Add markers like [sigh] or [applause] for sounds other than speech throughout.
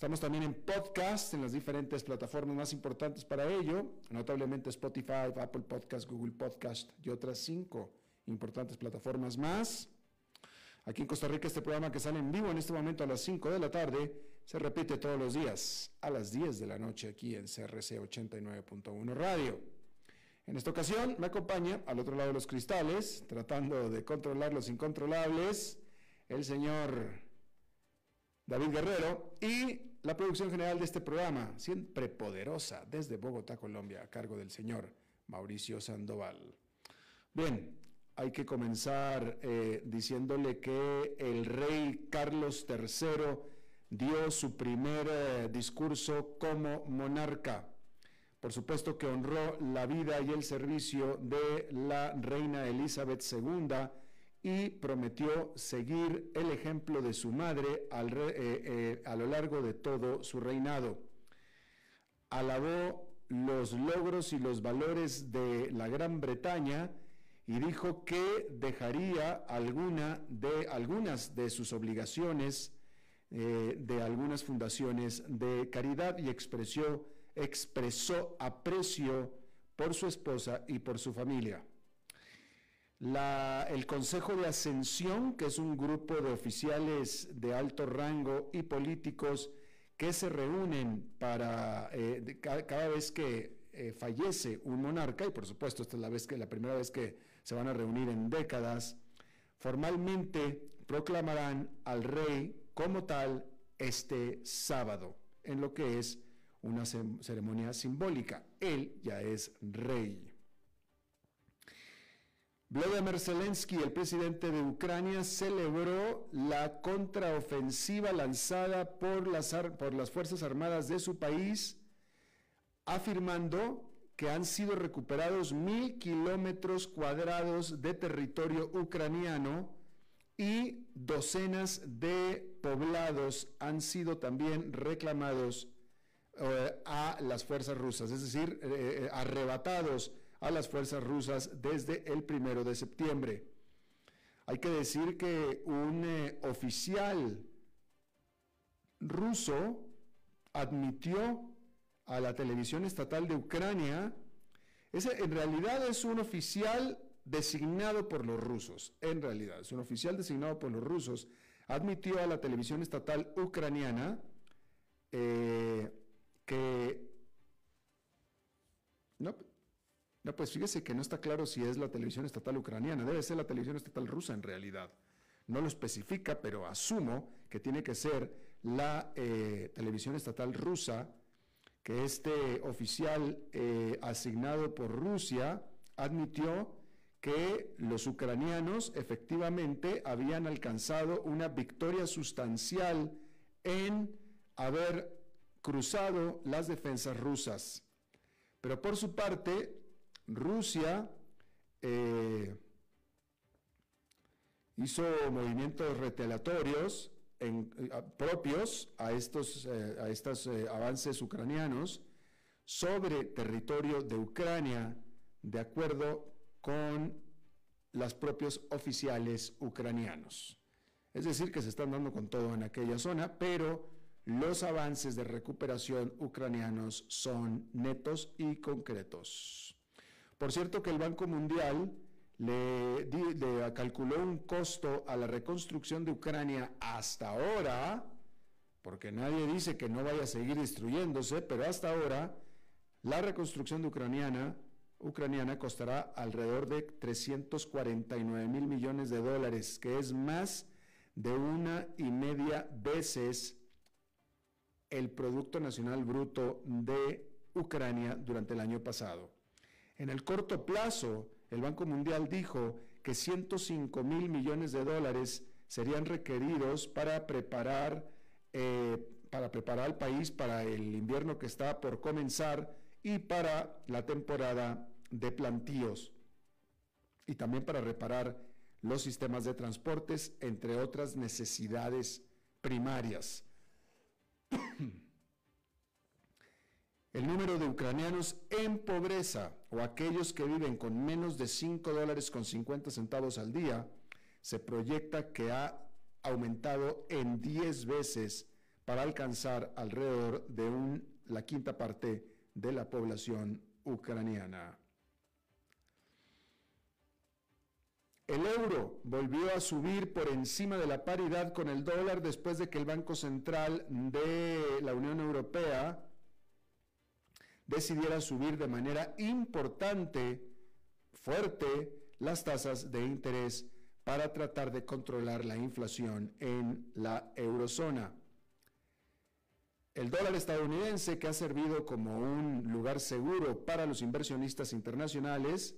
Estamos también en podcast, en las diferentes plataformas más importantes para ello, notablemente Spotify, Apple Podcast, Google Podcast y otras cinco importantes plataformas más. Aquí en Costa Rica este programa que sale en vivo en este momento a las 5 de la tarde se repite todos los días a las 10 de la noche aquí en CRC 89.1 Radio. En esta ocasión me acompaña al otro lado de los cristales, tratando de controlar los incontrolables, el señor David Guerrero y la producción general de este programa, siempre poderosa, desde Bogotá, Colombia, a cargo del señor Mauricio Sandoval. Bien, hay que comenzar eh, diciéndole que el rey Carlos III dio su primer eh, discurso como monarca. Por supuesto que honró la vida y el servicio de la reina Elizabeth II, y prometió seguir el ejemplo de su madre eh, eh, a lo largo de todo su reinado. Alabó los logros y los valores de la Gran Bretaña y dijo que dejaría alguna de, algunas de sus obligaciones eh, de algunas fundaciones de caridad y expresó, expresó aprecio por su esposa y por su familia el Consejo de Ascensión, que es un grupo de oficiales de alto rango y políticos que se reúnen para eh, cada, vez que eh, fallece un monarca, y por supuesto esta es la, vez que, la primera vez que se van a reunir en décadas, formalmente proclamarán al rey como tal este sábado, en lo que es una ceremonia simbólica. Él ya es rey. Vladimir Zelensky, el presidente de Ucrania, celebró la contraofensiva lanzada por las, Fuerzas Armadas de su país, afirmando que han sido recuperados mil kilómetros cuadrados de territorio ucraniano y docenas de poblados han sido también reclamados eh, a las fuerzas rusas, es decir, eh, eh, arrebatados a las fuerzas rusas desde el primero de septiembre. Hay que decir que un eh, oficial ruso admitió a la televisión estatal de Ucrania, ese en realidad es un oficial designado por los rusos, en realidad es un oficial designado por los rusos, admitió a la televisión estatal ucraniana eh, que no, no, pues fíjese que no está claro si es la televisión estatal ucraniana, debe ser la televisión estatal rusa en realidad. No lo especifica, pero asumo que tiene que ser la eh, televisión estatal rusa, que este oficial eh, asignado por Rusia admitió que los ucranianos efectivamente habían alcanzado una victoria sustancial en haber cruzado las defensas rusas Pero por su parte, Rusia eh, hizo movimientos retelatorios eh, propios a estos, eh, a estos avances ucranianos sobre territorio de Ucrania, de acuerdo con los propios oficiales ucranianos. Es decir, que se están dando con todo en aquella zona, pero los avances de recuperación ucranianos son netos y concretos. Por cierto que el Banco Mundial le, calculó un costo a la reconstrucción de Ucrania hasta ahora, porque nadie dice que no vaya a seguir destruyéndose, pero hasta ahora la reconstrucción ucraniana, ucraniana costará alrededor de 349 mil millones de dólares, que es más de una y media veces el Producto Nacional Bruto de Ucrania durante el año pasado. En el corto plazo, el Banco Mundial dijo que 105 mil millones de dólares serían requeridos para preparar, eh, para preparar al país para el invierno que está por comenzar y para la temporada de plantíos y también para reparar los sistemas de transportes, entre otras necesidades primarias. [coughs] El número de ucranianos en pobreza o aquellos que viven con menos de 5 dólares con 50 centavos al día se proyecta que ha aumentado en 10 veces para alcanzar alrededor de la quinta parte de la población ucraniana. El euro volvió a subir por encima de la paridad con el dólar después de que el Banco Central de la Unión Europea decidiera subir de manera importante, fuerte, las tasas de interés para tratar de controlar la inflación en la eurozona. El dólar estadounidense, que ha servido como un lugar seguro para los inversionistas internacionales,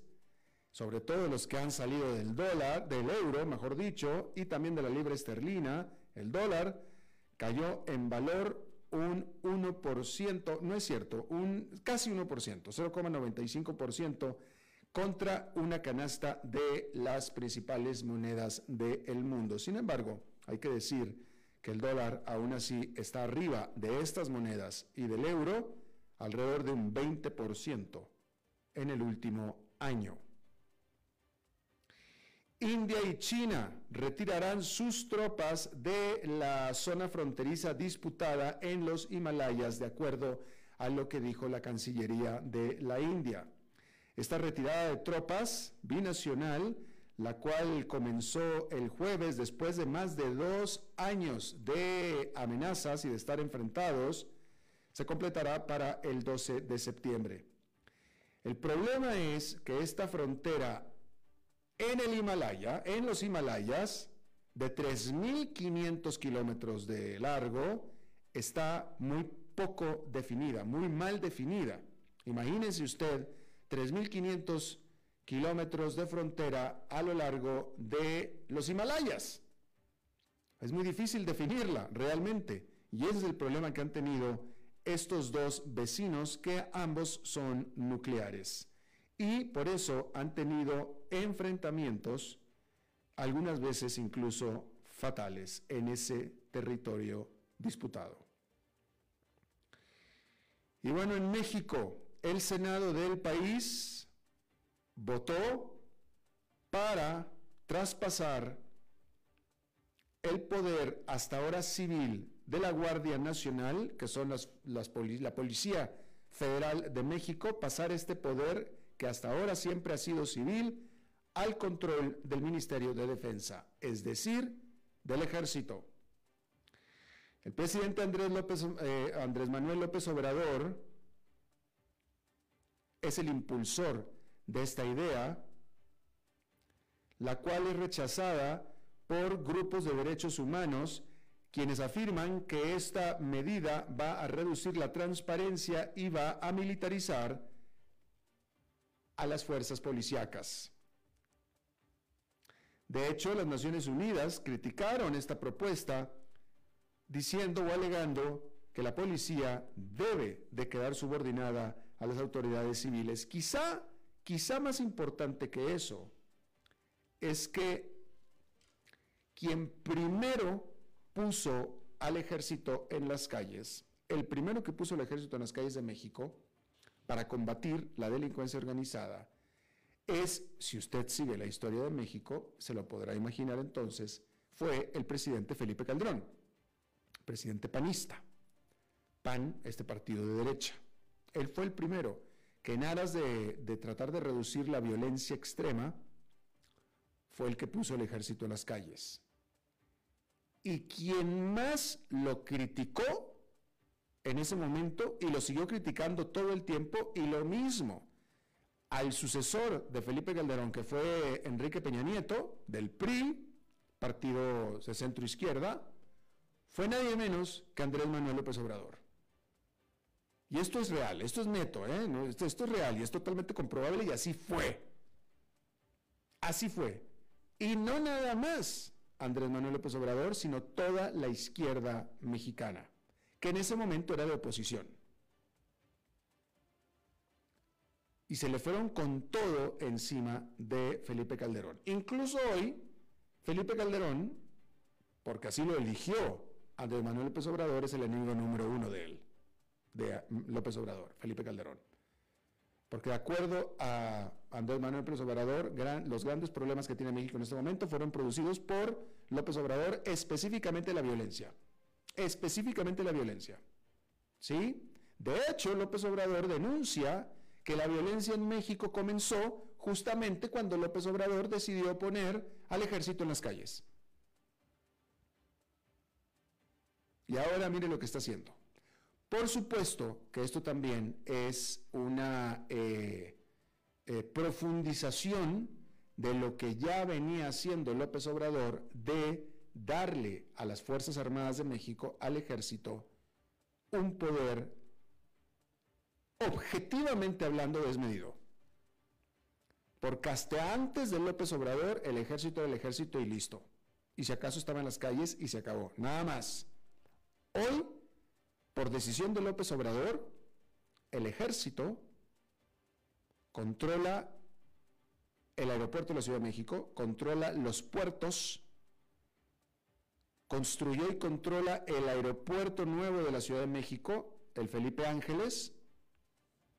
sobre todo los que han salido del dólar, del euro, mejor dicho, y también de la libra esterlina, el dólar cayó en valor un 1%, no es cierto, un casi 1%, 0,95% contra una canasta de las principales monedas del mundo. Sin embargo, hay que decir que el dólar aún así está arriba de estas monedas y del euro alrededor de un 20% en el último año. India y China retirarán sus tropas de la zona fronteriza disputada en los Himalayas, de acuerdo a lo que dijo la Cancillería de la India. Esta retirada de tropas binacional, la cual comenzó el jueves después de más de dos años de amenazas y de estar enfrentados, se completará para el 12 de septiembre. El problema es que esta frontera en el Himalaya, en los Himalayas, de 3.500 kilómetros de largo, está muy poco definida, muy mal definida. Imagínense usted 3.500 kilómetros de frontera a lo largo de los Himalayas. Es muy difícil definirla realmente. Y ese es el problema que han tenido estos dos vecinos que ambos son nucleares y por eso han tenido enfrentamientos, algunas veces incluso fatales, en ese territorio disputado. Y bueno, en México, el Senado del país votó para traspasar el poder hasta ahora civil de la Guardia Nacional, que son las, la Policía Federal de México, pasar este poder que hasta ahora siempre ha sido civil, al control del Ministerio de Defensa, es decir, del Ejército. El presidente Andrés, López, eh, Andrés Manuel López Obrador es el impulsor de esta idea, la cual es rechazada por grupos de derechos humanos quienes afirman que esta medida va a reducir la transparencia y va a militarizar a las fuerzas policíacas. De hecho, las Naciones Unidas criticaron esta propuesta diciendo o alegando que la policía debe de quedar subordinada a las autoridades civiles. Quizá, quizá más importante que eso es que quien primero puso al ejército en las calles, el primero que puso el ejército en las calles de México para combatir la delincuencia organizada, es, si usted sigue la historia de México, se lo podrá imaginar entonces, fue el presidente Felipe Calderón, presidente panista. PAN, este partido de derecha. Él fue el primero que en aras de, de tratar de reducir la violencia extrema, fue el que puso el ejército en las calles. Y quien más lo criticó en ese momento y lo siguió criticando todo el tiempo y lo mismo al sucesor de Felipe Calderón, que fue Enrique Peña Nieto, del PRI, partido de centro izquierda, fue nadie menos que Andrés Manuel López Obrador. Y esto es real, esto es neto, ¿eh? esto, esto es real y es totalmente comprobable y así fue. Así fue. Y no nada más Andrés Manuel López Obrador, sino toda la izquierda mexicana, que en ese momento era de oposición. y se le fueron con todo encima de Felipe Calderón. Incluso hoy, Felipe Calderón, porque así lo eligió Andrés Manuel López Obrador, es el enemigo número uno de él, de López Obrador, Felipe Calderón. Porque de acuerdo a Andrés Manuel López Obrador, los grandes problemas que tiene México en este momento fueron producidos por López Obrador, específicamente la violencia. Específicamente la violencia. ¿Sí? De hecho, López Obrador denuncia que la violencia en México comenzó justamente cuando López Obrador decidió poner al ejército en las calles. Y ahora mire lo que está haciendo. Por supuesto que esto también es una eh, eh, profundización de lo que ya venía haciendo López Obrador de darle a las Fuerzas Armadas de México, al ejército, un poder objetivamente hablando desmedido. Porque hasta antes de López Obrador, el ejército era el ejército y listo. Y si acaso estaba en las calles y se acabó. Nada más. Hoy, por decisión de López Obrador, el ejército controla el aeropuerto de la Ciudad de México, controla los puertos, construyó y controla el aeropuerto nuevo de la Ciudad de México, el Felipe Ángeles,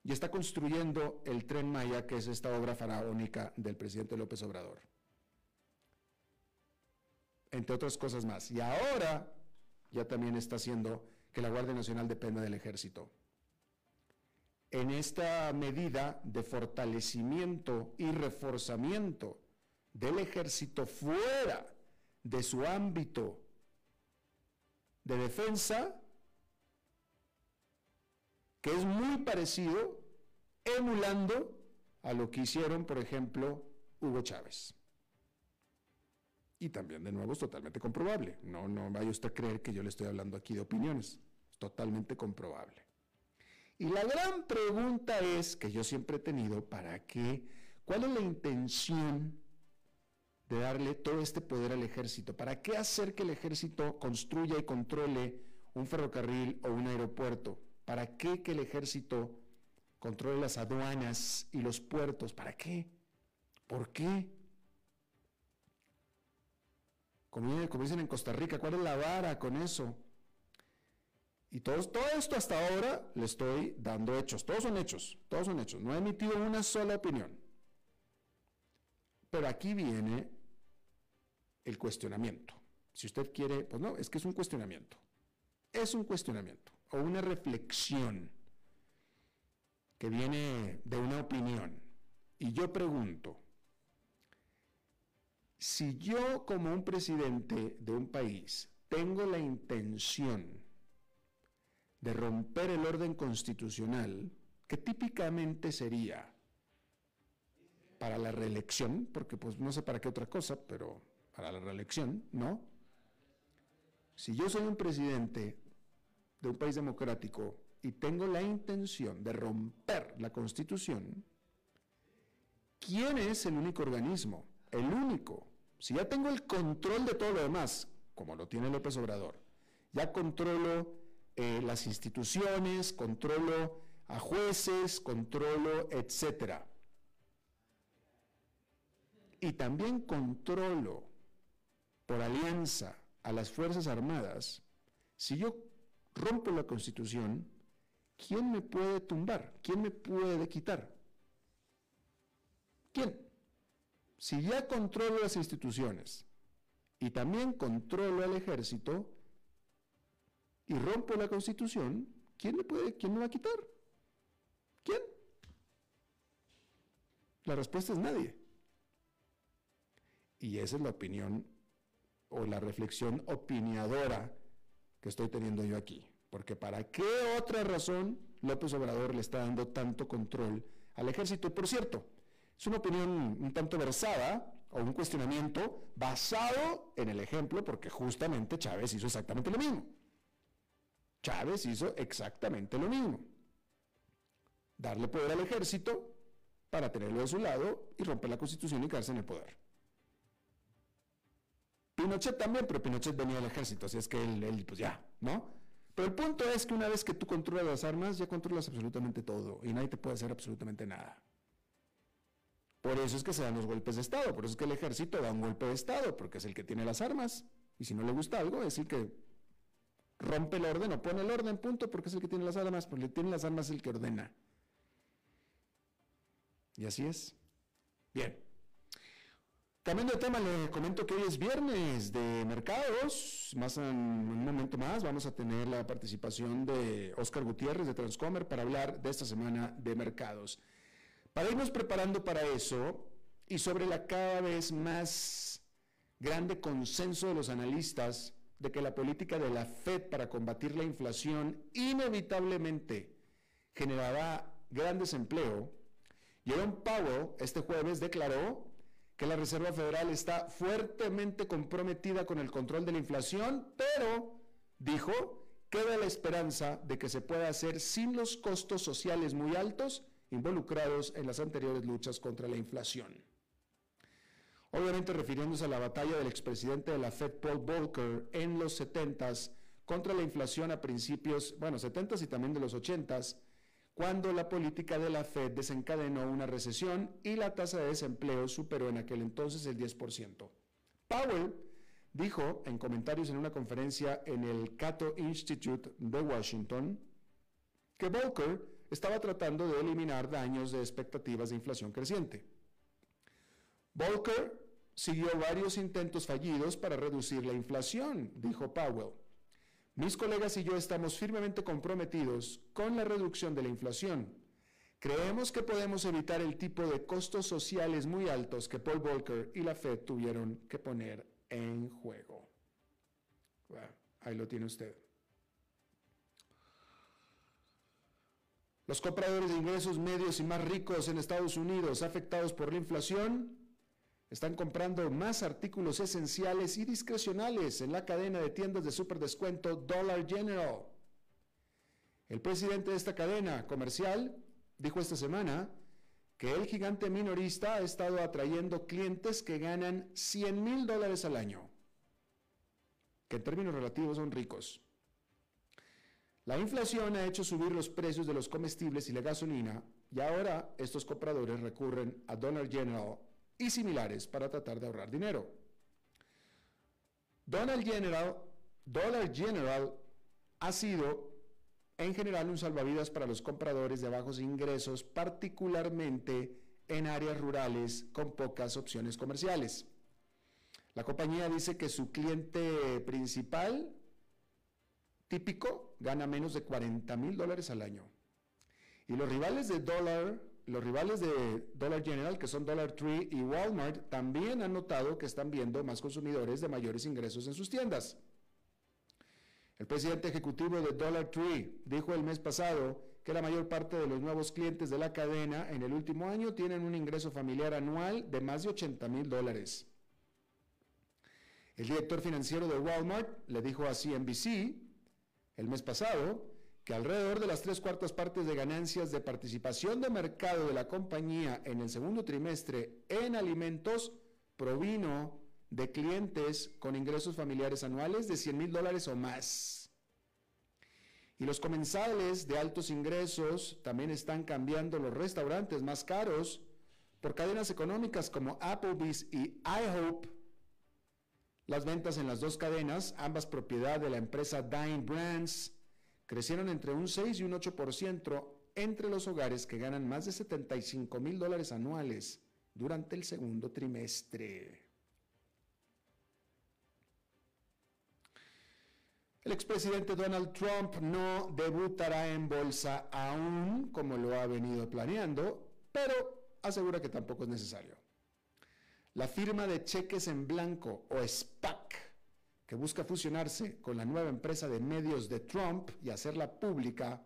y está construyendo el tren Maya, que es esta obra faraónica del presidente López Obrador. Entre otras cosas más. Y ahora ya también está haciendo que la Guardia Nacional dependa del ejército. En esta medida de fortalecimiento y reforzamiento del ejército fuera de su ámbito de defensa, que es muy parecido, emulando a lo que hicieron, por ejemplo, Hugo Chávez. Y también, de nuevo, es totalmente comprobable. No, no vaya usted a creer que yo le estoy hablando aquí de opiniones. Es totalmente comprobable. Y la gran pregunta es, que yo siempre he tenido, ¿para qué? ¿Cuál es la intención de darle todo este poder al ejército? ¿Para qué hacer que el ejército construya y controle un ferrocarril o un aeropuerto? ¿Para qué que el ejército controle las aduanas y los puertos? ¿Para qué? ¿Por qué? Como, dicen en Costa Rica, ¿cuál es la vara con eso? Y todo, todo esto hasta ahora le estoy dando hechos. Todos son hechos, todos son hechos. No he emitido una sola opinión. Pero aquí viene el cuestionamiento. Si usted quiere, pues no, es que es un cuestionamiento. Es un cuestionamiento o una reflexión que viene de una opinión. Y yo pregunto, si yo como un presidente de un país tengo la intención de romper el orden constitucional, que típicamente sería para la reelección, porque pues no sé para qué otra cosa, pero para la reelección, ¿no? Si yo soy un presidente de un país democrático y tengo la intención de romper la constitución, ¿quién es el único organismo? El único. Si ya tengo el control de todo lo demás, como lo tiene López Obrador, ya controlo eh, las instituciones, controlo a jueces, controlo, etcétera. Y también controlo por alianza a las Fuerzas Armadas, si yo rompo la Constitución, ¿quién me puede tumbar? ¿Quién me puede quitar? ¿Quién? Si ya controlo las instituciones y también controlo al ejército y rompo la Constitución, ¿quién me puede, quién me va a quitar? ¿Quién? La respuesta es nadie. Y esa es la opinión o la reflexión opiniadora que estoy teniendo yo aquí. Porque ¿para qué otra razón López Obrador le está dando tanto control al ejército? Por cierto, es una opinión un tanto versada o un cuestionamiento basado en el ejemplo, porque justamente Chávez hizo exactamente lo mismo. Chávez hizo exactamente lo mismo. Darle poder al ejército para tenerlo de su lado y romper la constitución y quedarse en el poder. Pinochet también, pero Pinochet venía del ejército, así es que él, pues ya, ¿no? Pero el punto es que una vez que tú controlas las armas, ya controlas absolutamente todo y nadie te puede hacer absolutamente nada. Por eso es que se dan los golpes de Estado, por eso es que el ejército da un golpe de Estado, porque es el que tiene las armas. Y si no le gusta algo, es el que rompe el orden o pone el orden, punto, porque es el que tiene las armas, porque tiene las armas el que ordena. Y así es. Bien. Cambiando de tema, le comento que hoy es viernes de mercados. Más en un momento más vamos a tener la participación de Oscar Gutiérrez de Transcomer para hablar de esta semana de mercados. Para irnos preparando para eso y sobre la cada vez más grande consenso de los analistas de que la política de la Fed para combatir la inflación inevitablemente generará gran desempleo, Jerome Powell este jueves declaró que la Reserva Federal está fuertemente comprometida con el control de la inflación, pero dijo, queda la esperanza de que se pueda hacer sin los costos sociales muy altos involucrados en las anteriores luchas contra la inflación. Obviamente refiriéndose a la batalla del expresidente de la Fed, Paul Volcker, en los 70s contra la inflación a principios, bueno, 70s y también de los 80s, cuando la política de la Fed desencadenó una recesión y la tasa de desempleo superó en aquel entonces el 10%. Powell dijo en comentarios en una conferencia en el Cato Institute de Washington que Volcker estaba tratando de eliminar daños de expectativas de inflación creciente. Volcker siguió varios intentos fallidos para reducir la inflación, dijo Powell. Mis colegas y yo estamos firmemente comprometidos con la reducción de la inflación. Creemos que podemos evitar el tipo de costos sociales muy altos que Paul Volcker y la Fed tuvieron que poner en juego. ahí lo tiene usted. Los compradores de ingresos medios y más ricos en Estados Unidos afectados por la inflación están comprando más artículos esenciales y discrecionales en la cadena de tiendas de superdescuento Dollar General. El presidente de esta cadena comercial dijo esta semana que el gigante minorista ha estado atrayendo clientes que ganan 100 mil dólares al año, que en términos relativos son ricos. La inflación ha hecho subir los precios de los comestibles y la gasolina y ahora estos compradores recurren a Dollar General y similares para tratar de ahorrar dinero. Donald General, Dollar General ha sido en general un salvavidas para los compradores de bajos ingresos, particularmente en áreas rurales con pocas opciones comerciales. La compañía dice que su cliente principal, típico, gana menos de 40 mil dólares al año. Y los rivales de Dollar los rivales de Dollar General, que son Dollar Tree y Walmart, también han notado que están viendo más consumidores de mayores ingresos en sus tiendas. El presidente ejecutivo de Dollar Tree dijo el mes pasado que la mayor parte de los nuevos clientes de la cadena en el último año tienen un ingreso familiar anual de más de 80 mil dólares. El director financiero de Walmart le dijo a CNBC el mes pasado que alrededor de las tres cuartas partes de ganancias de participación de mercado de la compañía en el segundo trimestre en alimentos provino de clientes con ingresos familiares anuales de 100 mil dólares o más. Y los comensales de altos ingresos también están cambiando los restaurantes más caros por cadenas económicas como Applebee's y IHOP. Las ventas en las dos cadenas, ambas propiedad de la empresa Dine Brands, crecieron entre un 6 y un 8% entre los hogares que ganan más de 75 mil dólares anuales durante el segundo trimestre. El expresidente Donald Trump no debutará en bolsa aún como lo ha venido planeando, pero asegura que tampoco es necesario. La firma de cheques en blanco o SPAC, busca fusionarse con la nueva empresa de medios de Trump y hacerla pública,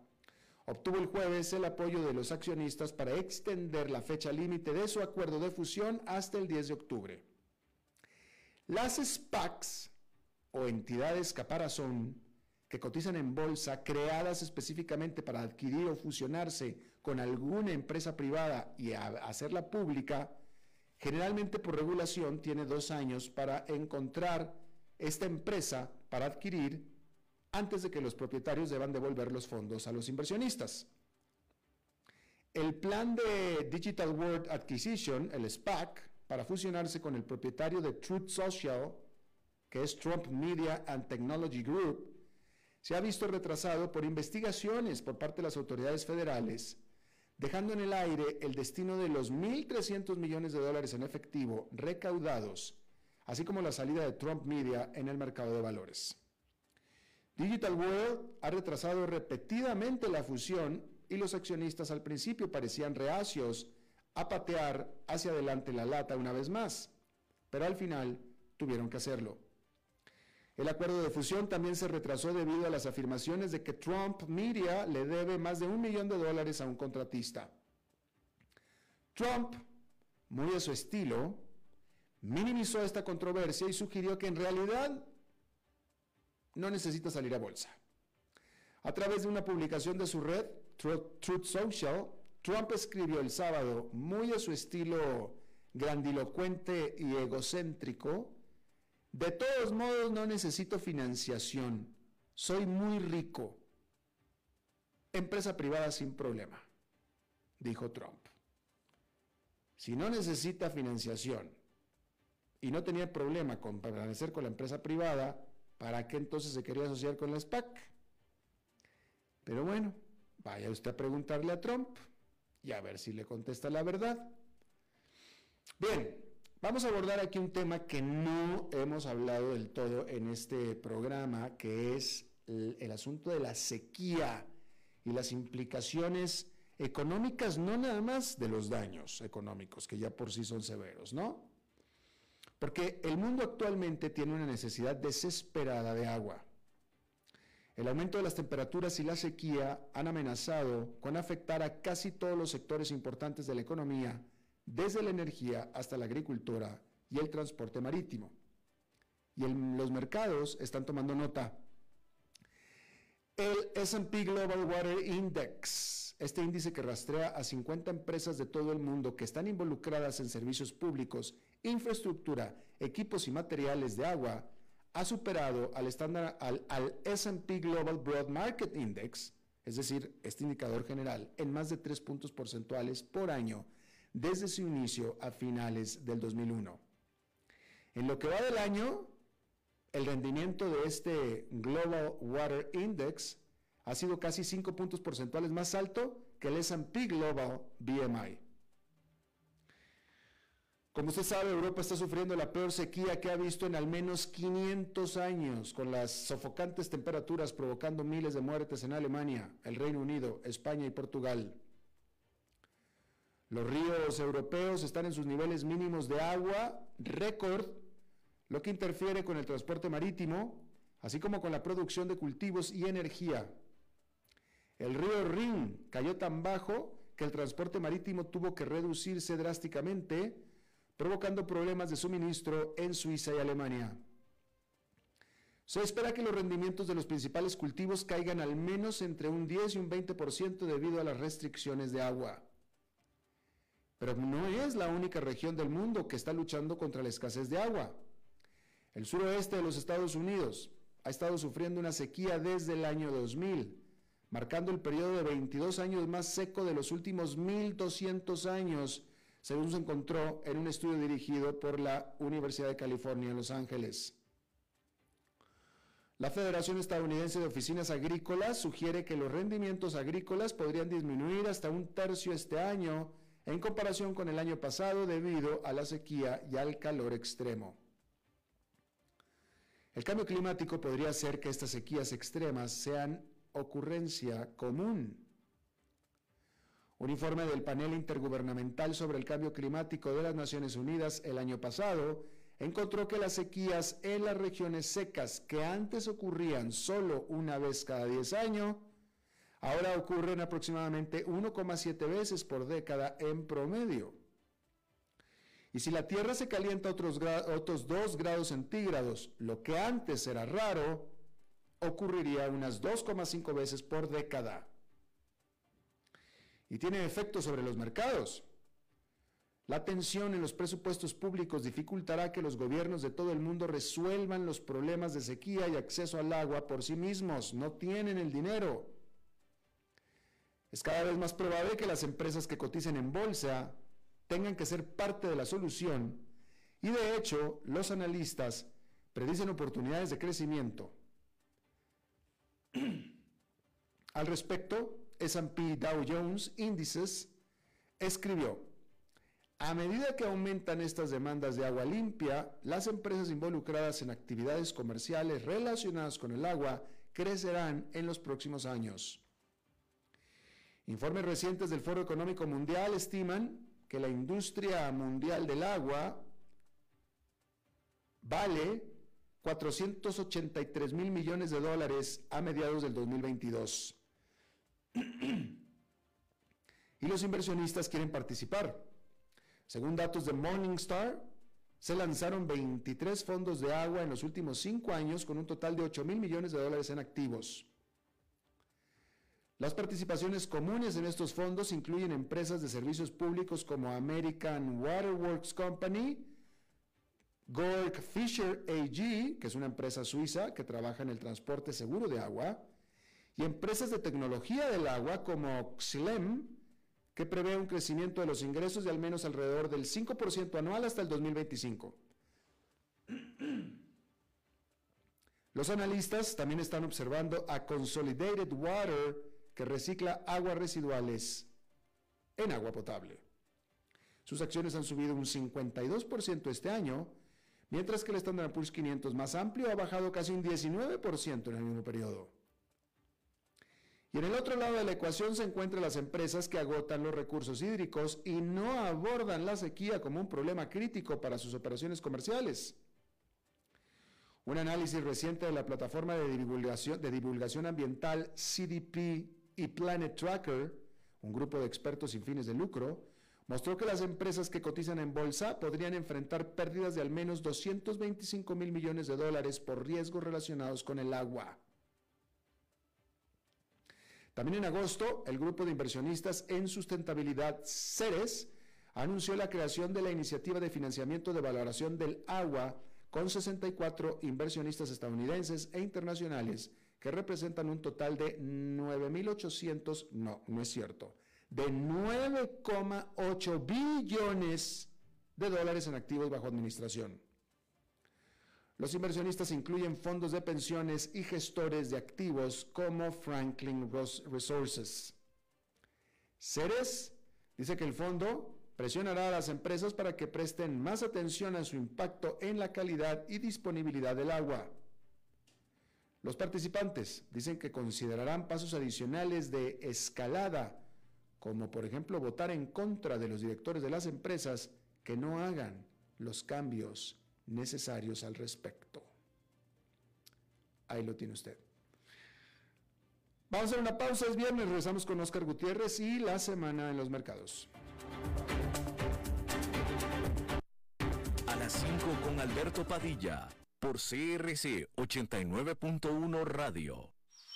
obtuvo el jueves el apoyo de los accionistas para extender la fecha límite de su acuerdo de fusión hasta el 10 de octubre. Las SPACs o entidades caparazón que cotizan en bolsa, creadas específicamente para adquirir o fusionarse con alguna empresa privada y hacerla pública, generalmente por regulación tiene dos años para encontrar esta empresa para adquirir antes de que los propietarios deban devolver los fondos a los inversionistas. El plan de Digital World Acquisition, el SPAC, para fusionarse con el propietario de Truth Social, que es Trump Media and Technology Group, se ha visto retrasado por investigaciones por parte de las autoridades federales, dejando en el aire el destino de los 1.300 millones de dólares en efectivo recaudados, así como la salida de Trump Media en el mercado de valores. Digital World ha retrasado repetidamente la fusión y los accionistas al principio parecían reacios a patear hacia adelante la lata una vez más, pero al final tuvieron que hacerlo. El acuerdo de fusión también se retrasó debido a las afirmaciones de que Trump Media le debe más de un millón de dólares a un contratista. Trump, muy a su estilo, minimizó esta controversia y sugirió que en realidad no necesita salir a bolsa. A través de una publicación de su red, Truth Social, Trump escribió el sábado, muy a su estilo grandilocuente y egocéntrico, de todos modos, no necesito financiación. Soy muy rico. Empresa privada sin problema, dijo Trump. Si no necesita financiación y no tenía problema con permanecer con la empresa privada, ¿para qué entonces se quería asociar con la SPAC? Pero bueno, vaya usted a preguntarle a Trump y a ver si le contesta la verdad. Bien, Vamos a abordar aquí un tema que no hemos hablado del todo en este programa, que es el, asunto de la sequía y las implicaciones económicas, no nada más de los daños económicos, que ya por sí son severos, ¿no? Porque el mundo actualmente tiene una necesidad desesperada de agua. El aumento de las temperaturas y la sequía han amenazado con afectar a casi todos los sectores importantes de la economía, desde la energía hasta la agricultura y el transporte marítimo. Y los mercados están tomando nota. El SP Global Water Index, este índice que rastrea a 50 empresas de todo el mundo que están involucradas en servicios públicos, infraestructura, equipos y materiales de agua, ha superado al estándar al, SP Global Broad Market Index, es decir, este indicador general, en más de 3 puntos porcentuales por año desde su inicio a finales del 2001. En lo que va del año, el rendimiento de este Global Water Index ha sido casi 5 puntos porcentuales más alto que el S&P Global BMI. Como usted sabe, Europa está sufriendo la peor sequía que ha visto en al menos 500 años, con las sofocantes temperaturas provocando miles de muertes en Alemania, el Reino Unido, España y Portugal. Los ríos europeos están en sus niveles mínimos de agua récord, lo que interfiere con el transporte marítimo, así como con la producción de cultivos y energía. El río Rin cayó tan bajo que el transporte marítimo tuvo que reducirse drásticamente, provocando problemas de suministro en Suiza y Alemania. Se espera que los rendimientos de los principales cultivos caigan al menos entre un 10 y un 20% debido a las restricciones de agua. Pero no es la única región del mundo que está luchando contra la escasez de agua. El suroeste de los Estados Unidos ha estado sufriendo una sequía desde el año 2000, marcando el periodo de 22 años más seco de los últimos 1.200 años, según se encontró en un estudio dirigido por la Universidad de California en Los Ángeles. La Federación Estadounidense de Oficinas Agrícolas sugiere que los rendimientos agrícolas podrían disminuir hasta un tercio este año en comparación con el año pasado debido a la sequía y al calor extremo. El cambio climático podría hacer que estas sequías extremas sean ocurrencia común. Un informe del panel intergubernamental sobre el cambio climático de las Naciones Unidas el año pasado encontró que las sequías en las regiones secas que antes ocurrían solo una vez cada 10 años, ahora ocurren aproximadamente 1,7 veces por década en promedio. Y si la Tierra se calienta otros, otros 2 grados centígrados, lo que antes era raro, ocurriría unas 2,5 veces por década. Y tiene efectos sobre los mercados. La tensión en los presupuestos públicos dificultará que los gobiernos de todo el mundo resuelvan los problemas de sequía y acceso al agua por sí mismos. No tienen el dinero. Es cada vez más probable que las empresas que coticen en bolsa tengan que ser parte de la solución y de hecho los analistas predicen oportunidades de crecimiento. [clears throat] Al respecto, S&P Dow Jones Índices escribió, a medida que aumentan estas demandas de agua limpia, las empresas involucradas en actividades comerciales relacionadas con el agua crecerán en los próximos años. Informes recientes del Foro Económico Mundial estiman que la industria mundial del agua vale 483 mil millones de dólares a mediados del 2022. Y los inversionistas quieren participar. Según datos de Morningstar, se lanzaron 23 fondos de agua en los últimos cinco años con un total de 8 mil millones de dólares en activos. Las participaciones comunes en estos fondos incluyen empresas de servicios públicos como American Waterworks Company, Gork Fisher AG, que es una empresa suiza que trabaja en el transporte seguro de agua, y empresas de tecnología del agua como Xylem, que prevé un crecimiento de los ingresos de al menos alrededor del 5% anual hasta el 2025. Los analistas también están observando a Consolidated Water, que recicla aguas residuales en agua potable. Sus acciones han subido un 52% este año, mientras que el Standard Poor's 500 más amplio ha bajado casi un 19% en el mismo periodo. Y en el otro lado de la ecuación se encuentran las empresas que agotan los recursos hídricos y no abordan la sequía como un problema crítico para sus operaciones comerciales. Un análisis reciente de la plataforma de divulgación, ambiental CDP y Planet Tracker, un grupo de expertos sin fines de lucro, mostró que las empresas que cotizan en bolsa podrían enfrentar pérdidas de al menos 225 mil millones de dólares por riesgos relacionados con el agua. También en agosto, el grupo de inversionistas en sustentabilidad CERES anunció la creación de la iniciativa de financiamiento de valoración del agua con 64 inversionistas estadounidenses e internacionales que representan un total de 9.800, no, no es cierto, de 9,8 billones de dólares en activos bajo administración. Los inversionistas incluyen fondos de pensiones y gestores de activos como Franklin Resources. Ceres dice que el fondo presionará a las empresas para que presten más atención a su impacto en la calidad y disponibilidad del agua. Los participantes dicen que considerarán pasos adicionales de escalada, como por ejemplo votar en contra de los directores de las empresas que no hagan los cambios necesarios al respecto. Ahí lo tiene usted. Vamos a hacer una pausa, es viernes, regresamos con Oscar Gutiérrez y la semana en los mercados. A las 5 con Alberto Padilla, por CRC 89.1 Radio.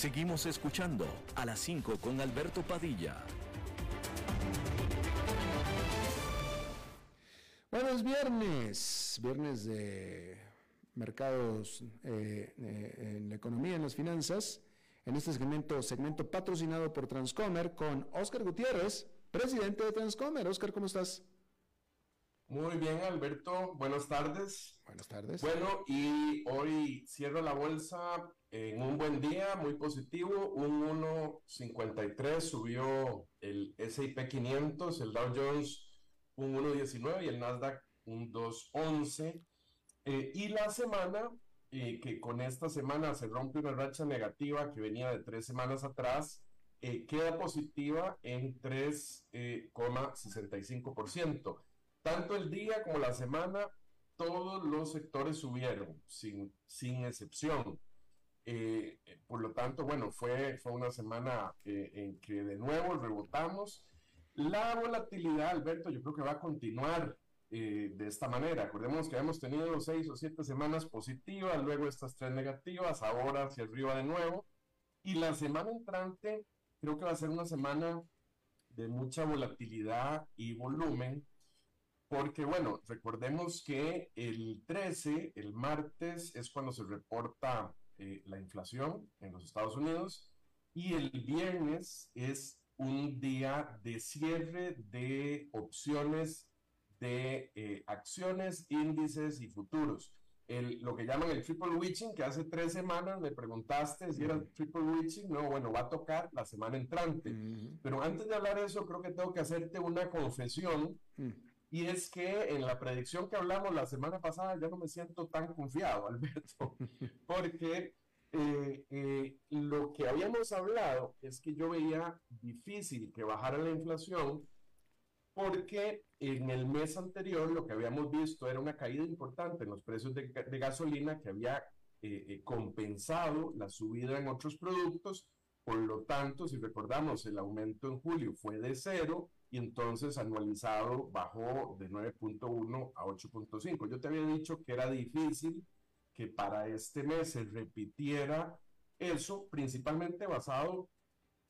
Seguimos escuchando a las 5 con Alberto Padilla. Bueno, es viernes, viernes de mercados eh, eh, en la economía, en las finanzas, en este segmento, segmento patrocinado por Transcomer con Oscar Gutiérrez, presidente de Transcomer. Oscar, ¿cómo estás? Muy bien, Alberto. Buenas tardes. Buenas tardes. Bueno, y hoy cierro la bolsa en un buen día, muy positivo. Un 1.53 subió el S&P 500, el Dow Jones un 1.19 y el Nasdaq un 2.11. Eh, y la semana, eh, que con esta semana se rompe una racha negativa que venía de tres semanas atrás, eh, queda positiva en 3,65%. Tanto el día como la semana, todos los sectores subieron, sin, sin excepción. Eh, por lo tanto, bueno, fue, fue una semana eh, en que de nuevo rebotamos. La volatilidad, Alberto, yo creo que va a continuar eh, de esta manera. Acordemos que hemos tenido seis o siete semanas positivas, luego estas tres negativas, ahora hacia arriba de nuevo. Y la semana entrante creo que va a ser una semana de mucha volatilidad y volumen porque bueno, recordemos que el 13, el martes, es cuando se reporta eh, la inflación en los Estados Unidos y el viernes es un día de cierre de opciones de eh, acciones, índices y futuros. El, lo que llaman el triple witching, que hace tres semanas me preguntaste si era el triple witching, no, bueno, va a tocar la semana entrante. Pero antes de hablar de eso, creo que tengo que hacerte una confesión. Y es que en la predicción que hablamos la semana pasada ya no me siento tan confiado, [laughs] Alberto, porque eh, eh, lo que habíamos hablado es que yo veía difícil que bajara la inflación porque en el mes anterior lo que habíamos visto era una caída importante en los precios de, gasolina que había eh, compensado la subida en otros productos. Por lo tanto, si recordamos, el aumento en julio fue de cero y entonces anualizado bajó de 9.1 a 8.5. Yo te había dicho que era difícil que para este mes se repitiera eso, principalmente basado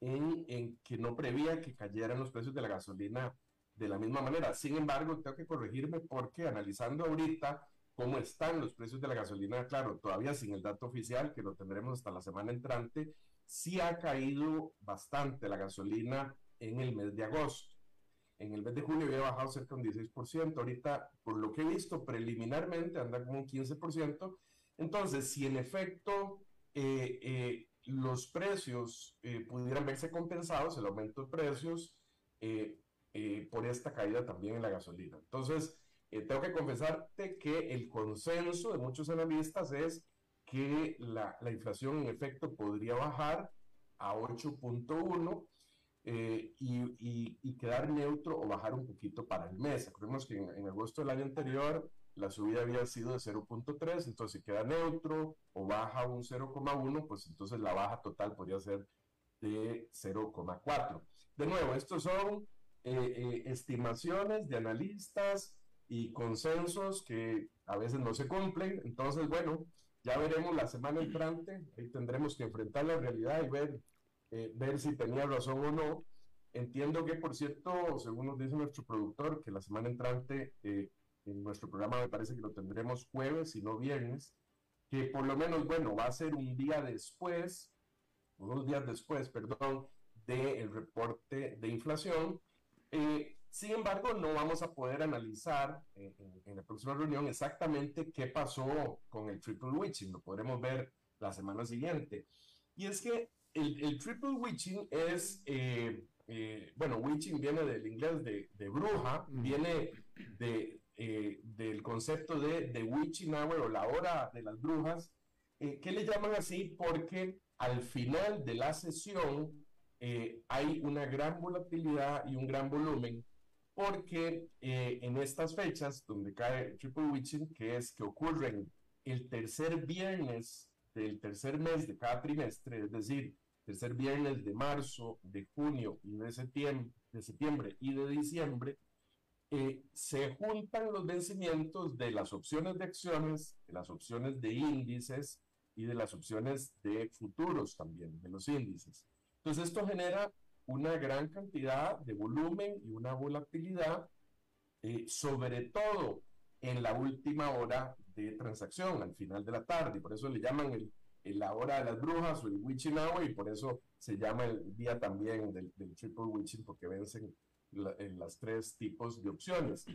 en, en, que no prevía que cayeran los precios de la gasolina de la misma manera. Sin embargo, tengo que corregirme porque analizando ahorita cómo están los precios de la gasolina, claro, todavía sin el dato oficial, que lo tendremos hasta la semana entrante, sí ha caído bastante la gasolina en el mes de agosto. En el mes de julio había bajado cerca de un 16%, ahorita, por lo que he visto preliminarmente, anda como un 15%. Entonces, si en efecto eh, eh, los precios eh, pudieran verse compensados, el aumento de precios, por esta caída también en la gasolina. Entonces, tengo que confesarte que el consenso de muchos analistas es que la, la inflación en efecto podría bajar a 8.1 eh, y, quedar neutro o bajar un poquito para el mes. Recordemos que en, agosto del año anterior la subida había sido de 0.3, entonces si queda neutro o baja un 0.1, pues entonces la baja total podría ser de 0.4. De nuevo, estos son eh, eh, estimaciones de analistas y consensos que a veces no se cumplen. Entonces, bueno, ya veremos la semana entrante, ahí tendremos que enfrentar la realidad y ver, eh, ver si tenía razón o no. Entiendo que, por cierto, según nos dice nuestro productor, que la semana entrante eh, en nuestro programa me parece que lo tendremos jueves y no viernes, que por lo menos, bueno, va a ser un día después, unos días después, perdón, del reporte de inflación. Eh, sin embargo, no vamos a poder analizar en, la próxima reunión exactamente qué pasó con el triple witching. Lo podremos ver la semana siguiente. Y es que el, triple witching es, eh, eh, bueno, witching viene del inglés de, bruja, viene de, eh, del concepto de, de witching hour o la hora de las brujas. ¿Qué le llaman así? Porque al final de la sesión hay una gran volatilidad y un gran volumen porque eh, en estas fechas donde cae Triple Witching, que es que ocurren el tercer viernes del tercer mes de cada trimestre, es decir, tercer viernes de marzo, de junio y de septiembre, de septiembre y de diciembre, eh, se juntan los vencimientos de las opciones de acciones, de las opciones de índices y de las opciones de futuros también, de los índices. Entonces esto genera una gran cantidad de volumen y una volatilidad, eh, sobre todo en la última hora de transacción, al final de la tarde, por eso le llaman el, la hora de las brujas o el witching hour, y por eso se llama el día también del, triple witching, porque vencen en las tres tipos de opciones.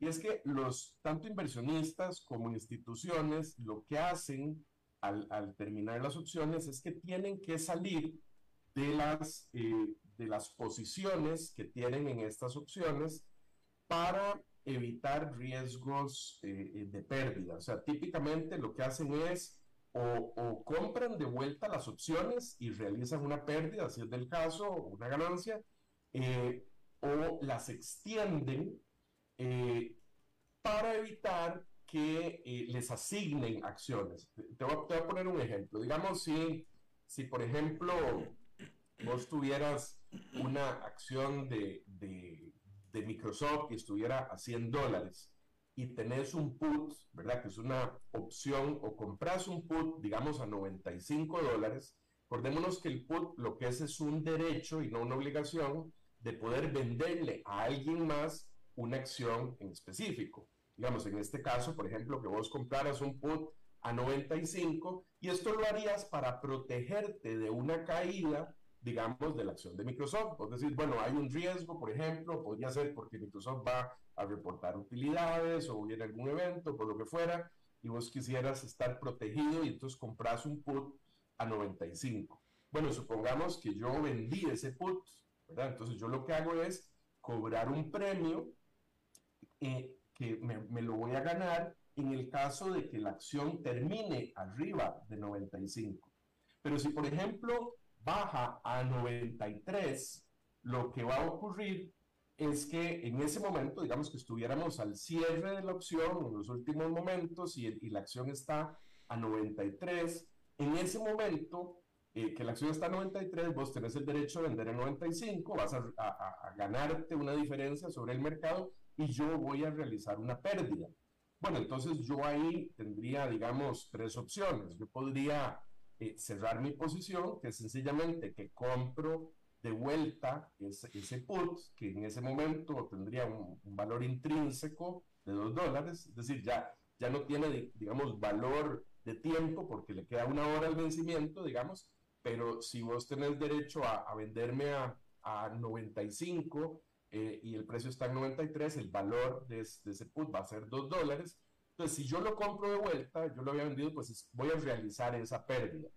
Y es que los, tanto inversionistas como instituciones, lo que hacen al, al terminar las opciones es que tienen que salir de las, eh, de las posiciones que tienen en estas opciones para evitar riesgos eh, eh, de pérdida. O sea, típicamente lo que hacen es o, compran de vuelta las opciones y realizan una pérdida, si es del caso, una ganancia, o las extienden para evitar que les asignen acciones. Te voy, te voy, a poner un ejemplo. Digamos, si, si por ejemplo vos tuvieras una acción de, de, Microsoft y estuviera a 100 dólares y tenés un put, ¿verdad? Que es una opción o compras un put, digamos, a 95 dólares. Acordémonos que el put lo que es es un derecho y no una obligación de poder venderle a alguien más una acción en específico. Digamos, en este caso, por ejemplo, que vos compraras un put a 95 y esto lo harías para protegerte de una caída digamos, de la acción de Microsoft. Es decir, bueno, hay un riesgo, por ejemplo, podría ser porque Microsoft va a reportar utilidades o hubiera algún evento, por lo que fuera, y vos quisieras estar protegido y entonces compras un put a 95. Bueno, supongamos que yo vendí ese put, ¿verdad? Entonces yo lo que hago es cobrar un premio eh, que me, me lo voy a ganar en el caso de que la acción termine arriba de 95. Pero si, por ejemplo, baja a 93, lo que va a ocurrir es que en ese momento, digamos que estuviéramos al cierre de la opción, en los últimos momentos, y, la acción está a 93, en ese momento eh, que la acción está a 93, vos tenés el derecho a vender a 95, vas a, a, ganarte una diferencia sobre el mercado y yo voy a realizar una pérdida. Bueno, entonces yo ahí tendría, digamos, tres opciones. Yo podría eh, cerrar mi posición, que es sencillamente que compro de vuelta ese, ese put, que en ese momento tendría un, valor intrínseco de 2 dólares, es decir, ya, ya no tiene, digamos, valor de tiempo porque le queda una hora al vencimiento, digamos, pero si vos tenés derecho a, venderme a, a 95 eh, y el precio está en 93, el valor de, de ese put va a ser 2 dólares, entonces, si yo lo compro de vuelta, yo lo había vendido, pues voy a realizar esa pérdida.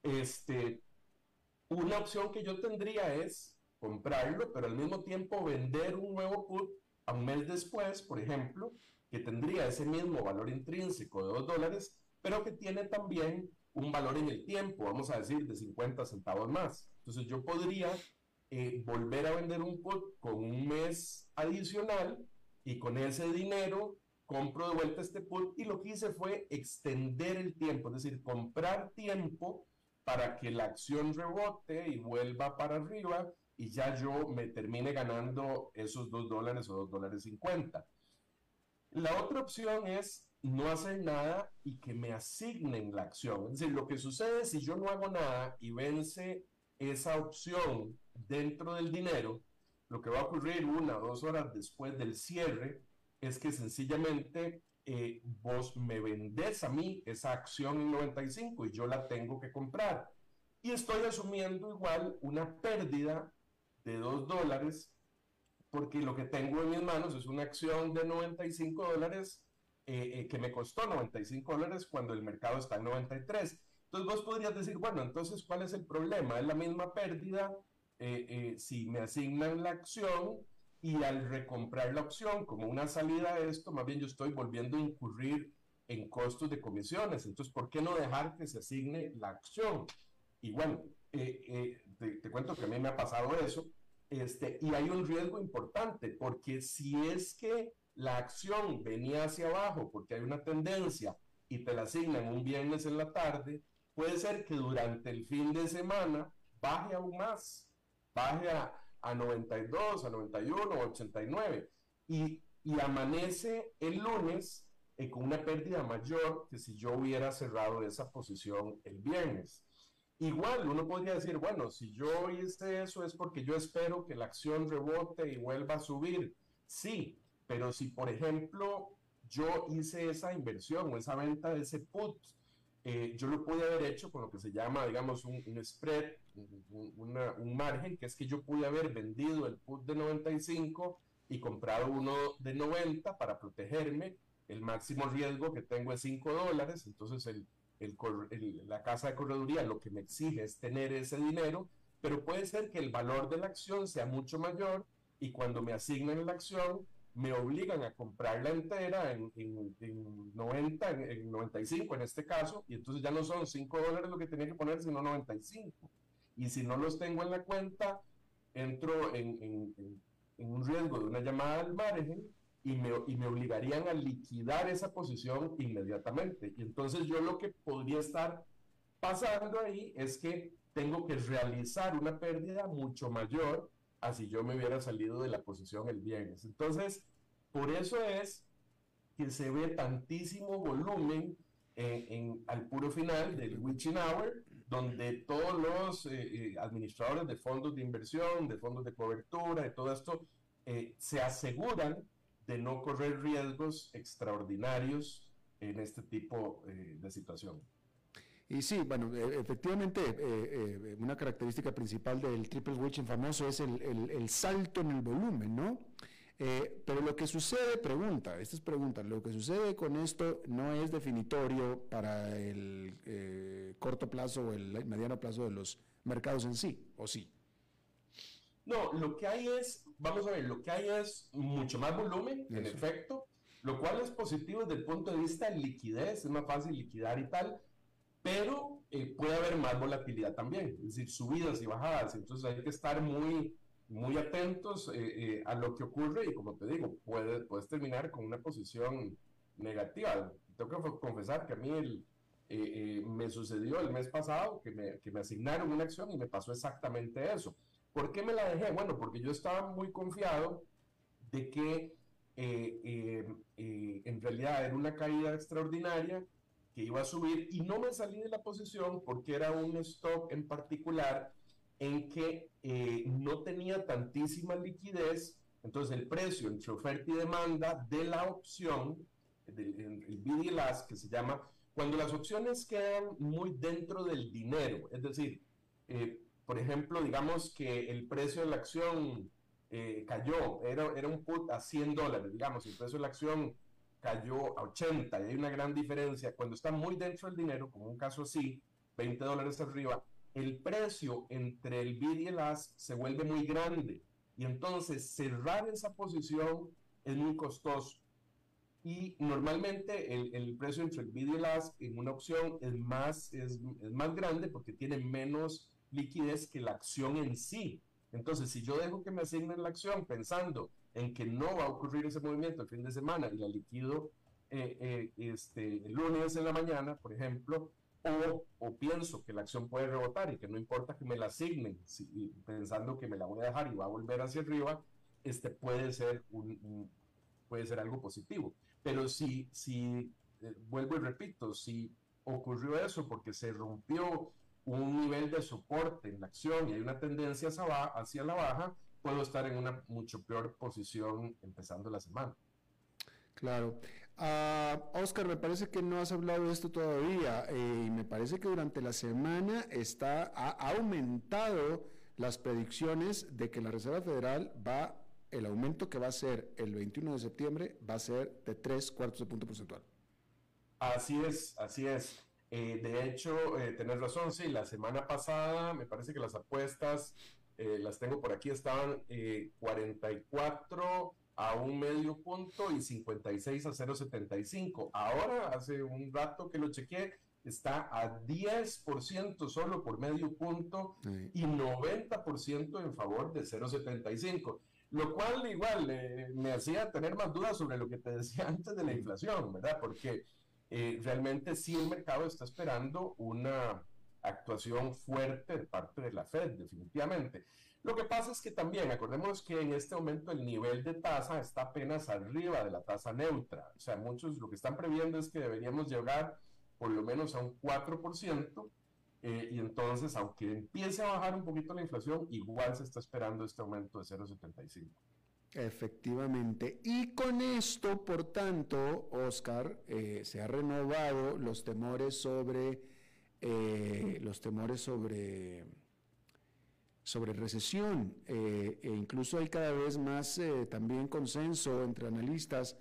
Este, una opción que yo tendría es comprarlo, pero al mismo tiempo vender un nuevo put a un mes después, por ejemplo, que tendría ese mismo valor intrínseco de 2 dólares, pero que tiene también un valor en el tiempo, vamos a decir, de 50 centavos más. Entonces yo podría eh, volver a vender un put con un mes adicional y con ese dinero compro de vuelta este put y lo que hice fue extender el tiempo, es decir, comprar tiempo para que la acción rebote y vuelva para arriba y ya yo me termine ganando esos 2 dólares o 2 dólares 50. La otra opción es no hacer nada y que me asignen la acción. Es decir, lo que sucede si yo no hago nada y vence esa opción dentro del dinero, lo que va a ocurrir una o dos horas después del cierre es que sencillamente eh, vos me vendés a mí esa acción en 95 y yo la tengo que comprar. Y estoy asumiendo igual una pérdida de 2 dólares porque lo que tengo en mis manos es una acción de 95 dólares eh, eh, que me costó 95 dólares cuando el mercado está en 93. Entonces vos podrías decir, bueno, entonces, ¿cuál es el problema? Es la misma pérdida si me asignan la acción y al recomprar la opción como una salida a esto, más bien yo estoy volviendo a incurrir en costos de comisiones. Entonces, ¿por qué no dejar que se asigne la acción? Y bueno, te, te, cuento que a mí me ha pasado eso. Este, y hay un riesgo importante, porque si es que la acción venía hacia abajo porque hay una tendencia y te la asignan un viernes en la tarde, puede ser que durante el fin de semana baje aún más, baje a, 92, a 91 o 89 y, y amanece el lunes eh, con una pérdida mayor que si yo hubiera cerrado esa posición el viernes. Igual uno podría decir, bueno, si yo hice eso es porque yo espero que la acción rebote y vuelva a subir. Sí, pero si, por ejemplo, yo hice esa inversión o esa venta de ese put, eh, yo lo pude haber hecho con lo que se llama, digamos, un, spread, un, margen, que es que yo pude haber vendido el put de 95 y comprado uno de 90 para protegerme. El máximo riesgo que tengo es 5 dólares, entonces el, la casa de correduría lo que me exige es tener ese dinero, pero puede ser que el valor de la acción sea mucho mayor y cuando me asignen la acción, me obligan a comprarla entera en, en, 90, en, 95 en este caso, y entonces ya no son 5 dólares lo que tenía que poner, sino 95. Y si no los tengo en la cuenta, entro en, un riesgo de una llamada al margen y me, y me obligarían a liquidar esa posición inmediatamente. Y entonces yo lo que podría estar pasando ahí es que tengo que realizar una pérdida mucho mayor así yo me hubiera salido de la posición el viernes. Entonces, por eso es que se ve tantísimo volumen en, al puro final del witching hour, donde todos los eh, eh, administradores de fondos de inversión, de fondos de cobertura, de todo esto, eh, se aseguran de no correr riesgos extraordinarios en este tipo de situación. Y sí, bueno, e, efectivamente, eh, eh, una característica principal del triple witching famoso es el, salto en el volumen, ¿no? Eh, pero lo que sucede, pregunta, esta es pregunta, lo que sucede con esto no es definitorio para el corto plazo o el mediano plazo de los mercados en sí, ¿o sí? No, lo que hay es, vamos a ver, lo que hay es mucho más volumen, en efecto, lo cual es positivo desde el punto de vista de liquidez, es más fácil liquidar y tal, pero eh, puede haber más volatilidad también, es decir, subidas y bajadas, entonces hay que estar muy, muy atentos eh, eh, a lo que ocurre y como te digo, puede, puedes terminar con una posición negativa. Tengo que confesar que a mí el, me sucedió el mes pasado que me, que me asignaron una acción y me pasó exactamente eso. ¿Por qué me la dejé? Bueno, porque yo estaba muy confiado de que en realidad era una caída extraordinaria que iba a subir y no me salí de la posición porque era un stock en particular en que eh, no tenía tantísima liquidez, entonces el precio entre oferta y demanda de la opción, el, el BDLAS que se llama, cuando las opciones quedan muy dentro del dinero, es decir, eh, por ejemplo, digamos que el precio de la acción eh, cayó, era, era un put a 100 dólares, digamos, el precio de la acción cayó a 80 y hay una gran diferencia. Cuando está muy dentro del dinero, como un caso así, 20 dólares arriba, el precio entre el bid y el as se vuelve muy grande y entonces cerrar esa posición es muy costoso. Y normalmente el, el precio entre el bid y el as en una opción es más, es, es más grande porque tiene menos liquidez que la acción en sí. Entonces, si yo dejo que me asignen la acción pensando en que no va a ocurrir ese movimiento el fin de semana y la liquido eh, eh, este, el lunes en la mañana, por ejemplo, o, pienso que la acción puede rebotar y que no importa que me la asignen, pensando que me la voy a dejar y va a volver hacia arriba, este puede ser, un, puede ser algo positivo. Pero si, si eh, vuelvo y repito, si ocurrió eso porque se rompió un nivel de soporte en la acción y hay una tendencia hacia la baja, puedo estar en una mucho peor posición empezando la semana. Claro. Uh, Oscar, me parece que no has hablado de esto todavía eh, y me parece que durante la semana está, ha aumentado las predicciones de que la Reserva Federal va, el aumento que va a ser el 21 de septiembre va a ser de tres cuartos de punto porcentual. Así es, así es. Eh, de hecho, eh, tenés razón, sí, la semana pasada me parece que las apuestas, eh, las tengo por aquí, estaban 44 a un medio punto y 56 a 0,75. Ahora, hace un rato que lo chequeé, está a 10% solo por medio punto y 90% en favor de 0,75. Lo cual igual me hacía tener más dudas sobre lo que te decía antes de la inflación, ¿verdad? Porque eh, realmente sí el mercado está esperando una actuación fuerte de parte de la Fed, definitivamente. Lo que pasa es que también, acordemos que en este momento el nivel de tasa está apenas arriba de la tasa neutra. O sea, muchos lo que están previendo es que deberíamos llegar por lo menos a un 4%. Eh, y entonces, aunque empiece a bajar un poquito la inflación, igual se está esperando este aumento de 0,75. Efectivamente. Y con esto, por tanto, Oscar, eh, se ha renovado los temores sobre eh, los temores sobre sobre recesión eh, e incluso hay cada vez más también consenso entre analistas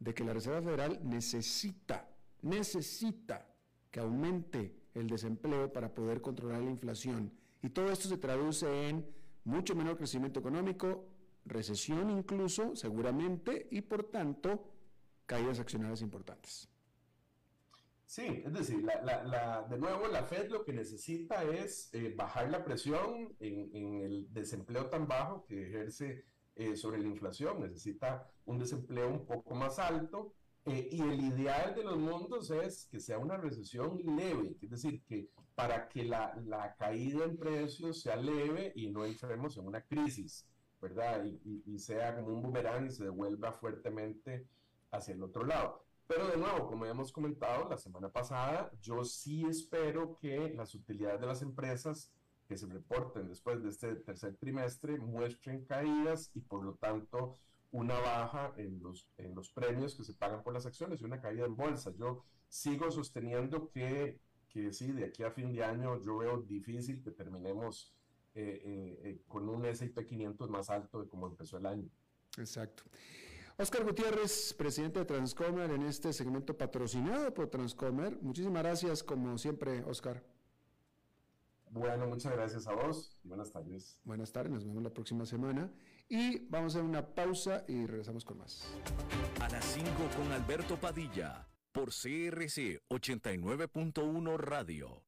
de que la Reserva Federal necesita necesita que aumente el desempleo para poder controlar la inflación y todo esto se traduce en mucho menor crecimiento económico, recesión incluso, seguramente, y por tanto, caídas accionarias importantes. Sí, es decir, de nuevo la Fed lo que necesita es eh, bajar la presión en, el desempleo tan bajo que ejerce eh, sobre la inflación. Necesita un desempleo un poco más alto eh, y el ideal de los mundos es que sea una recesión leve, es decir, que para que la, la caída en precios sea leve y no entremos en una crisis. ¿verdad? Y, sea como un boomerang y se devuelva fuertemente hacia el otro lado. Pero de nuevo, como ya hemos comentado la semana pasada, yo sí espero que las utilidades de las empresas que se reporten después de este tercer trimestre muestren caídas y por lo tanto una baja en los, en los premios que se pagan por las acciones y una caída en bolsa. Yo sigo sosteniendo que, que sí, de aquí a fin de año yo veo difícil que terminemos eh, eh, eh, con un S&P 500 más alto de como empezó el año. Exacto. Oscar Gutiérrez, presidente de Transcomer, en este segmento patrocinado por Transcomer. Muchísimas gracias, como siempre, Oscar. Bueno, muchas gracias a vos buenas tardes. Buenas tardes, nos vemos la próxima semana. Y vamos a hacer una pausa y regresamos con más. A las 5 con Alberto Padilla, por CRC 89.1 Radio.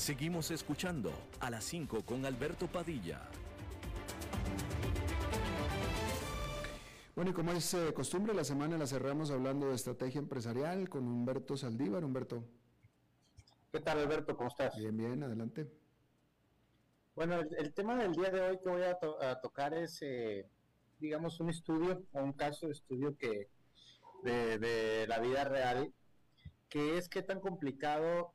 Seguimos escuchando a las 5 con Alberto Padilla. Bueno, y como es eh, costumbre, la semana la cerramos hablando de estrategia empresarial con Humberto Saldívar. Humberto. ¿Qué tal, Alberto? ¿Cómo estás? Bien, bien, adelante. Bueno, el, tema del día de hoy que voy a, tocar es, eh, digamos, un estudio o un caso de estudio que de, de, la vida real, que es qué tan complicado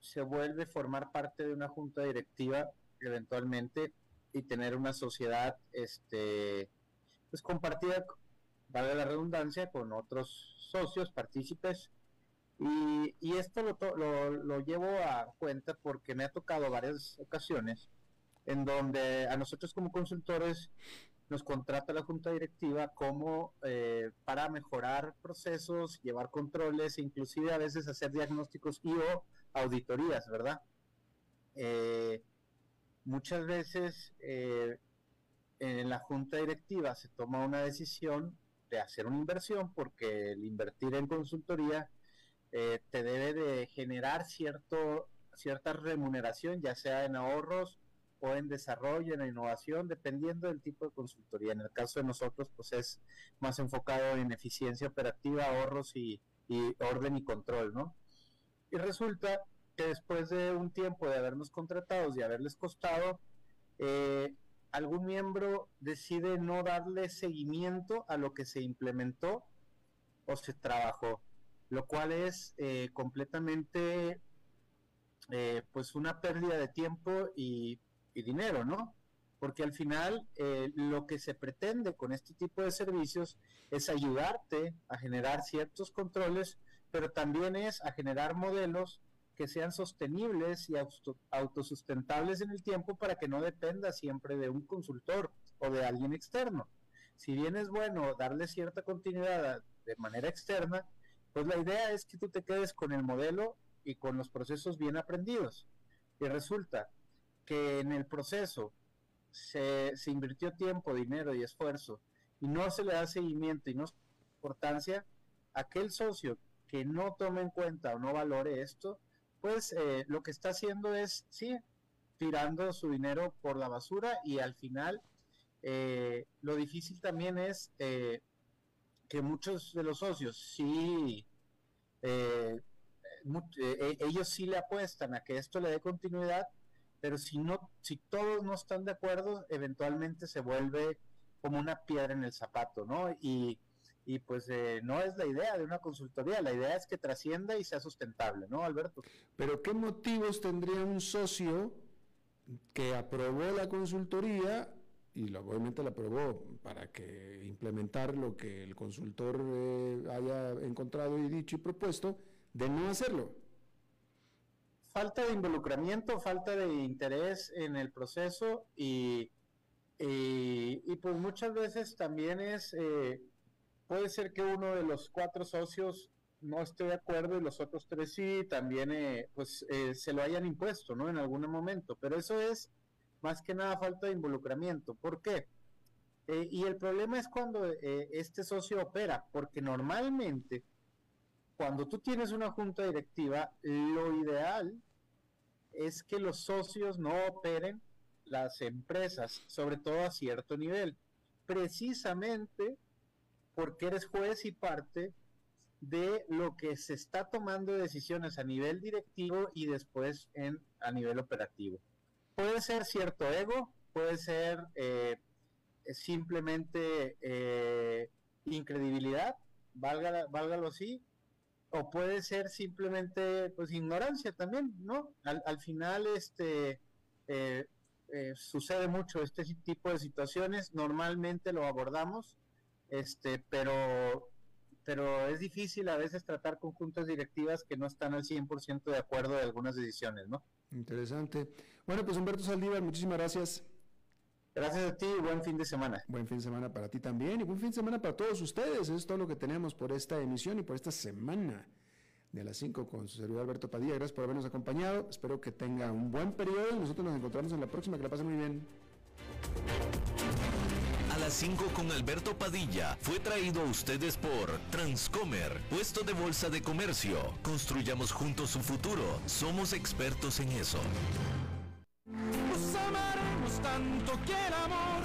se vuelve formar parte de una junta directiva eventualmente y tener una sociedad, este, pues compartida, vale la redundancia, con otros socios, partícipes. Y, y esto lo, lo, lo llevo a cuenta porque me ha tocado varias ocasiones en donde a nosotros como consultores nos contrata la junta directiva como eh, para mejorar procesos, llevar controles, e inclusive a veces hacer diagnósticos y auditorías, ¿verdad? Eh, muchas veces eh, en la junta directiva se toma una decisión de hacer una inversión porque el invertir en consultoría te debe de generar cierto, cierta remuneración, ya sea en ahorros o en desarrollo, en innovación, dependiendo del tipo de consultoría. En el caso de nosotros, pues es más enfocado en eficiencia operativa, ahorros y, orden y control, ¿no? Y resulta que después de un tiempo de habernos contratado y haberles costado, eh, algún miembro decide no darle seguimiento a lo que se implementó o se trabajó, lo cual es eh, completamente eh, pues una pérdida de tiempo y dinero, ¿no? Porque al final lo que se pretende con este tipo de servicios es ayudarte a generar ciertos controles, pero también es a generar modelos que sean sostenibles y autosustentables en el tiempo para que no dependa siempre de un consultor o de alguien externo. Si bien es bueno darle cierta continuidad de manera externa, pues la idea es que tú te quedes con el modelo y con los procesos bien aprendidos. Y resulta que en el proceso se, se invirtió tiempo, dinero y esfuerzo y no se le da seguimiento y no importancia, aquel socio que no tome en cuenta o no valore esto, pues eh, lo que está haciendo es, sí, tirando su dinero por la basura y al final eh, lo difícil también es eh, que muchos de los socios sí, ellos sí le apuestan a que esto le dé continuidad, pero si no, si todos no están de acuerdo, eventualmente se vuelve como una piedra en el zapato, ¿no? Y, y pues eh, no es la idea de una consultoría, la idea es que trascienda y sea sustentable, ¿no, Alberto? Pero ¿qué motivos tendría un socio que aprobó la consultoría y obviamente la aprobó para que implementar lo que el consultor eh, haya encontrado y dicho y propuesto, de no hacerlo? falta de involucramiento, falta de interés en el proceso y, y, pues muchas veces también es, eh, puede ser que uno de los cuatro socios no esté de acuerdo y los otros tres sí, también eh, pues eh, se lo hayan impuesto, ¿no? En algún momento, pero eso es más que nada falta de involucramiento. ¿Por qué? y el problema es cuando este socio opera, porque normalmente cuando tú tienes una junta directiva, lo ideal es que los socios no operen las empresas, sobre todo a cierto nivel, precisamente porque eres juez y parte de lo que se está tomando decisiones a nivel directivo y después en, a nivel operativo. Puede ser cierto ego, puede ser eh, simplemente eh, incredibilidad, valga, válgalo así, o puede ser simplemente pues ignorancia también, ¿no? Al, final este eh, eh, sucede mucho este tipo de situaciones, normalmente lo abordamos, este, pero pero es difícil a veces tratar con juntas directivas que no están al 100% de acuerdo de algunas decisiones, ¿no? Interesante. Bueno, pues Humberto Saldívar, muchísimas gracias. Gracias a ti y buen fin de semana. Buen fin de semana para ti también y buen fin de semana para todos ustedes. Eso es todo lo que tenemos por esta emisión y por esta semana de las 5 con su servidor Alberto Padilla. Gracias por habernos acompañado. Espero que tenga un buen periodo y nosotros nos encontramos en la próxima. Que la pasen muy bien. A las 5 con Alberto Padilla fue traído a ustedes por Transcomer, puesto de bolsa de comercio. Construyamos juntos su futuro. Somos expertos en eso tanto que el amor.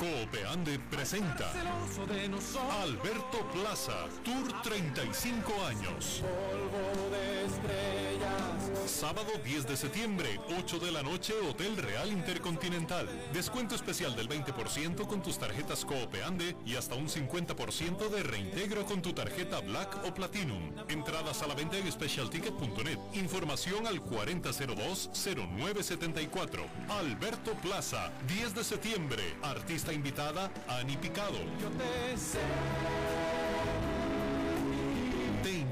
Presenta Alberto Plaza, Tour 35 años. Polvo de estrella Sábado 10 de septiembre, 8 de la noche, Hotel Real Intercontinental. Descuento especial del 20% con tus tarjetas Coopeande y hasta un 50% de reintegro con tu tarjeta Black o Platinum. Entradas a la venta en specialticket.net. Información al 4002-0974. Alberto Plaza, 10 de septiembre. Artista invitada, Ani Picado.